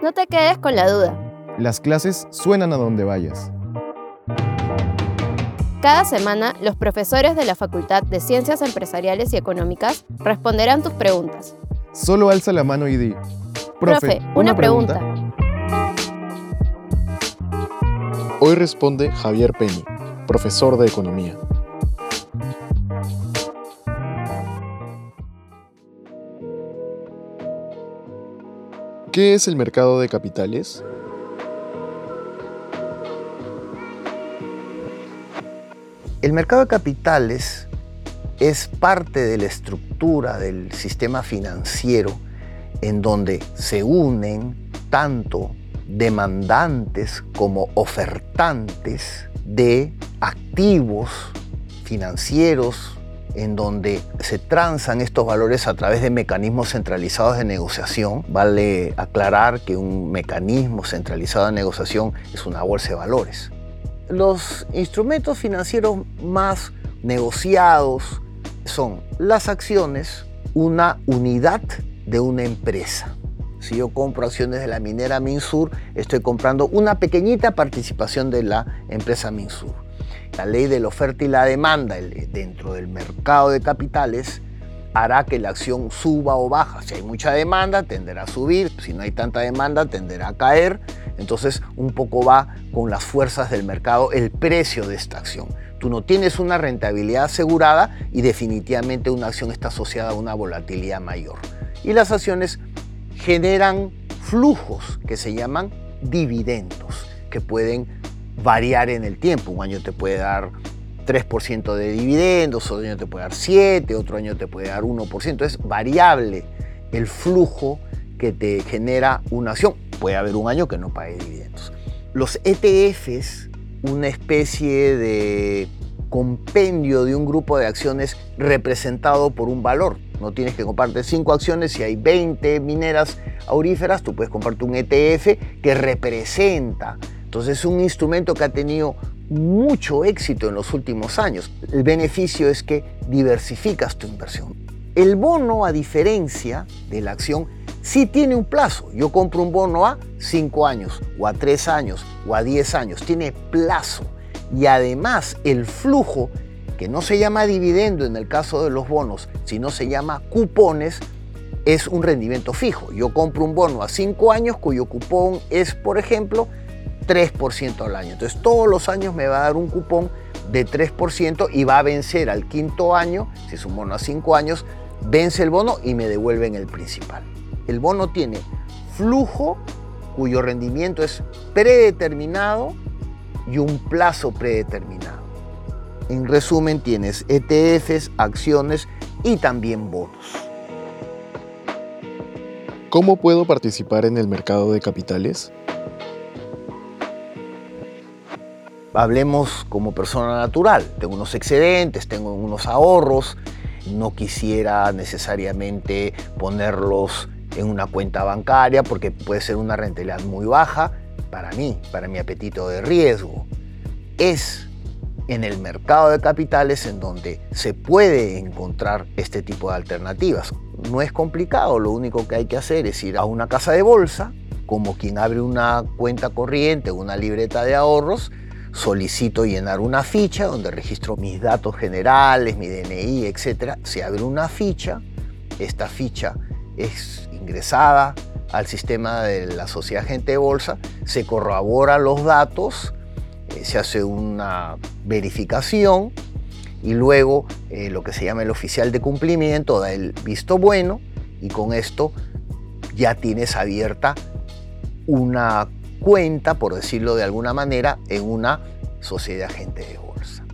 No te quedes con la duda. Las clases suenan a donde vayas. Cada semana, los profesores de la Facultad de Ciencias Empresariales y Económicas responderán tus preguntas. Solo alza la mano y di. Profe, una, pregunta. Hoy responde Javier Penny, profesor de Economía. ¿Qué es el mercado de capitales? El mercado de capitales es parte de la estructura del sistema financiero en donde se unen tanto demandantes como ofertantes de activos financieros en donde se transan estos valores a través de mecanismos centralizados de negociación. Vale aclarar que un mecanismo centralizado de negociación es una bolsa de valores. Los instrumentos financieros más negociados son las acciones, una unidad de una empresa. Si yo compro acciones de la minera Minsur, estoy comprando una pequeñita participación de la empresa Minsur. La ley de la oferta y la demanda dentro del mercado de capitales hará que la acción suba o baja. Si hay mucha demanda, tenderá a subir. Si no hay tanta demanda, tenderá a caer. Entonces, un poco va con las fuerzas del mercado el precio de esta acción. Tú no tienes una rentabilidad asegurada y definitivamente una acción está asociada a una volatilidad mayor. Y las acciones generan flujos que se llaman dividendos, que pueden variar en el tiempo. Un año te puede dar 3% de dividendos, otro año te puede dar 7, otro año te puede dar 1%. Es variable el flujo que te genera una acción. Puede haber un año que no pague dividendos. Los ETFs, una especie de compendio de un grupo de acciones representado por un valor. No tienes que comprarte 5 acciones, si hay 20 mineras auríferas, tú puedes comprarte un ETF que representa. Entonces es un instrumento que ha tenido mucho éxito en los últimos años. El beneficio es que diversificas tu inversión. El bono, a diferencia de la acción, sí tiene un plazo. Yo compro un bono a 5 años, o a 3 años, o a 10 años. Tiene plazo. Y además el flujo que no se llama dividendo en el caso de los bonos, sino se llama cupones, es un rendimiento fijo. Yo compro un bono a 5 años cuyo cupón es, por ejemplo, 3% al año. Entonces todos los años me va a dar un cupón de 3% y va a vencer al quinto año, si es un bono a 5 años, vence el bono y me devuelven el principal. El bono tiene flujo cuyo rendimiento es predeterminado y un plazo predeterminado. En resumen, tienes ETFs, acciones y también bonos. ¿Cómo puedo participar en el mercado de capitales? Hablemos como persona natural. Tengo unos excedentes, tengo unos ahorros. No quisiera necesariamente ponerlos en una cuenta bancaria porque puede ser una rentabilidad muy baja para mí, para mi apetito de riesgo. Es en el mercado de capitales en donde se puede encontrar este tipo de alternativas. No es complicado, lo único que hay que hacer es ir a una casa de bolsa, como quien abre una cuenta corriente, una libreta de ahorros, solicito llenar una ficha donde registro mis datos generales, mi DNI, etc. Se abre una ficha, esta ficha es ingresada al sistema de la sociedad agente de bolsa, se corrobora los datos, eh, se hace una verificación y luego eh, lo que se llama el oficial de cumplimiento da el visto bueno y con esto ya tienes abierta una cuenta, por decirlo de alguna manera, en una sociedad agente de bolsa.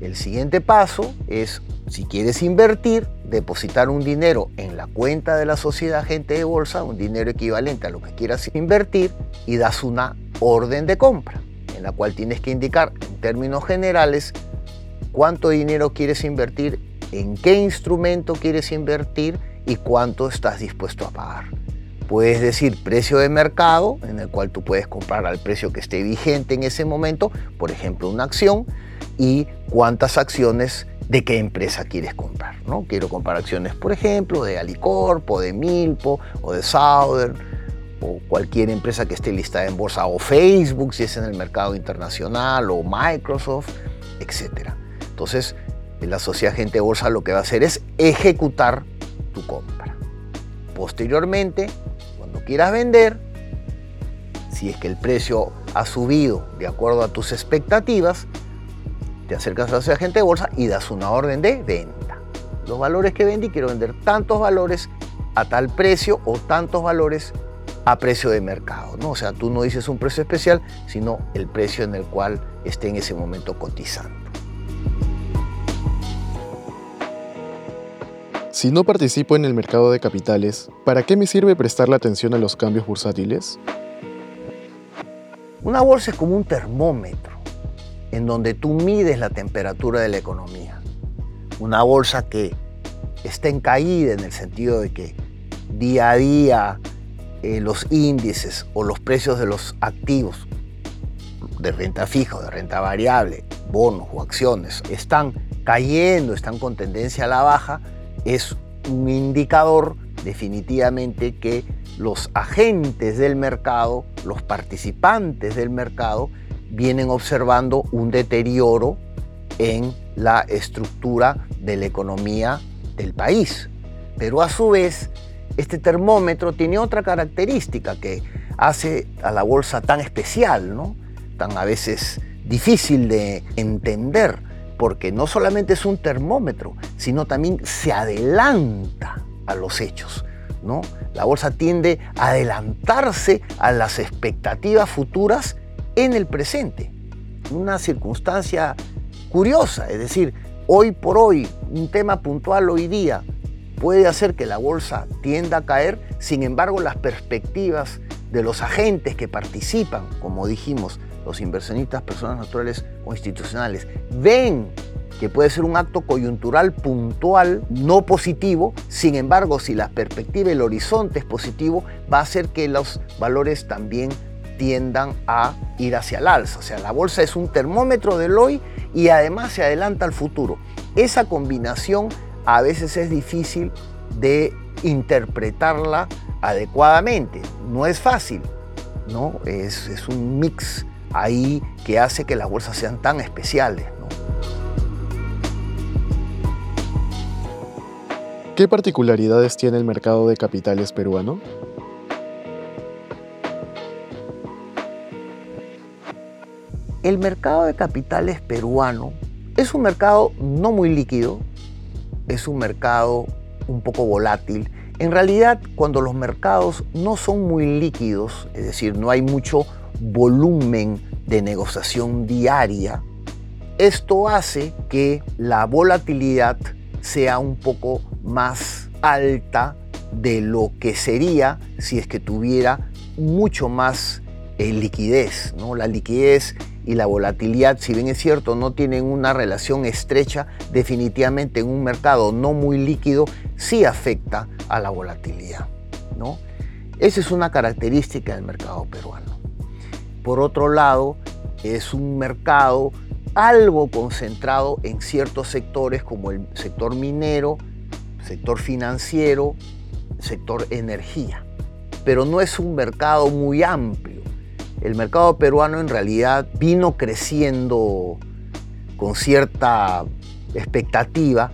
El siguiente paso es, si quieres invertir, depositar un dinero en la cuenta de la sociedad agente de bolsa, un dinero equivalente a lo que quieras invertir, y das una orden de compra la cual tienes que indicar en términos generales cuánto dinero quieres invertir, en qué instrumento quieres invertir y cuánto estás dispuesto a pagar. Puedes decir precio de mercado, en el cual tú puedes comprar al precio que esté vigente en ese momento, por ejemplo una acción, y cuántas acciones de qué empresa quieres comprar. ¿no? Quiero comprar acciones, por ejemplo, de Alicorp, o de Milpo, o de Southern, o cualquier empresa que esté listada en bolsa, o Facebook si es en el mercado internacional, o Microsoft, etc. Entonces, la sociedad agente bolsa lo que va a hacer es ejecutar tu compra. Posteriormente, quieras vender, si es que el precio ha subido de acuerdo a tus expectativas, te acercas a la agente de bolsa y das una orden de venta. Los valores que vendí, quiero vender tantos valores a tal precio o tantos valores a precio de mercado. ¿no? O sea, tú no dices un precio especial, sino el precio en el cual esté en ese momento cotizando. Si no participo en el mercado de capitales, ¿para qué me sirve prestarle atención a los cambios bursátiles? Una bolsa es como un termómetro en donde tú mides la temperatura de la economía. Una bolsa que está en caída en el sentido de que día a día eh, los índices o los precios de los activos de renta fija o de renta variable, bonos o acciones, están cayendo, están con tendencia a la baja, es un indicador definitivamente que los agentes del mercado, los participantes del mercado, vienen observando un deterioro en la estructura de la economía del país. Pero a su vez, este termómetro tiene otra característica que hace a la bolsa tan especial, ¿no? tan a veces difícil de entender, porque no solamente es un termómetro, sino también se adelanta a los hechos. ¿no? La bolsa tiende a adelantarse a las expectativas futuras en el presente. Una circunstancia curiosa, es decir, hoy por hoy, un tema puntual hoy día puede hacer que la bolsa tienda a caer, sin embargo las perspectivas de los agentes que participan, como dijimos, los inversionistas, personas naturales o institucionales, ven que puede ser un acto coyuntural puntual, no positivo, sin embargo, si la perspectiva, el horizonte es positivo, va a hacer que los valores también tiendan a ir hacia el alza. O sea, la bolsa es un termómetro del hoy y además se adelanta al futuro. Esa combinación a veces es difícil de interpretarla adecuadamente. No es fácil, ¿no? Es, es un mix ahí que hace que las bolsas sean tan especiales. ¿Qué particularidades tiene el mercado de capitales peruano? El mercado de capitales peruano es un mercado no muy líquido, es un mercado un poco volátil. En realidad, cuando los mercados no son muy líquidos, es decir, no hay mucho volumen de negociación diaria, esto hace que la volatilidad sea un poco más alta de lo que sería si es que tuviera mucho más eh, liquidez. ¿no? La liquidez y la volatilidad, si bien es cierto, no tienen una relación estrecha, definitivamente en un mercado no muy líquido sí afecta a la volatilidad. ¿no? Esa es una característica del mercado peruano. Por otro lado, es un mercado algo concentrado en ciertos sectores como el sector minero, sector financiero, sector energía. Pero no es un mercado muy amplio el mercado peruano en realidad vino creciendo con cierta expectativa,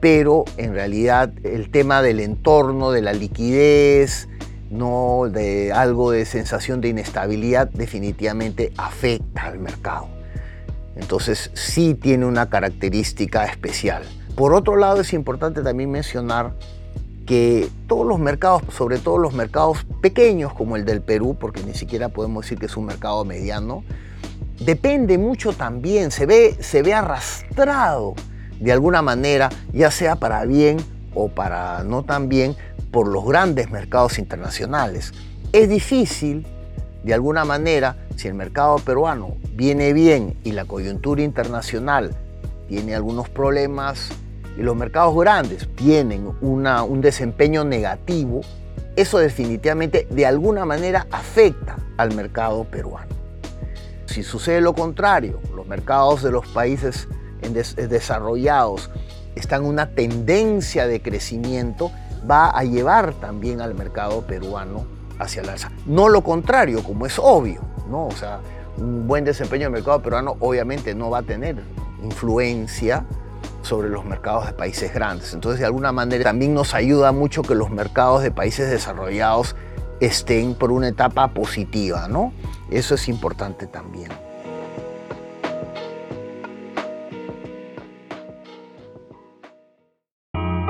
pero en realidad el tema del entorno, de la liquidez, no de algo de sensación de inestabilidad definitivamente afecta al mercado. Entonces sí tiene una característica especial. Por otro lado es importante también mencionar que todos los mercados, sobre todo los mercados pequeños como el del Perú, porque ni siquiera podemos decir que es un mercado mediano, depende mucho también, se ve, se ve arrastrado de alguna manera, ya sea para bien o para no tan bien, por los grandes mercados internacionales. Es difícil, de alguna manera, si el mercado peruano viene bien y la coyuntura internacional tiene algunos problemas y los mercados grandes tienen un desempeño negativo, eso definitivamente de alguna manera afecta al mercado peruano. Si sucede lo contrario, los mercados de los países desarrollados están en una tendencia de crecimiento, va a llevar también al mercado peruano hacia la alza. No lo contrario, como es obvio, ¿no? O sea, un buen desempeño del mercado peruano obviamente no va a tener influencia sobre los mercados de países grandes. Entonces, de alguna manera, también nos ayuda mucho que los mercados de países desarrollados estén por una etapa positiva, ¿no? Eso es importante también.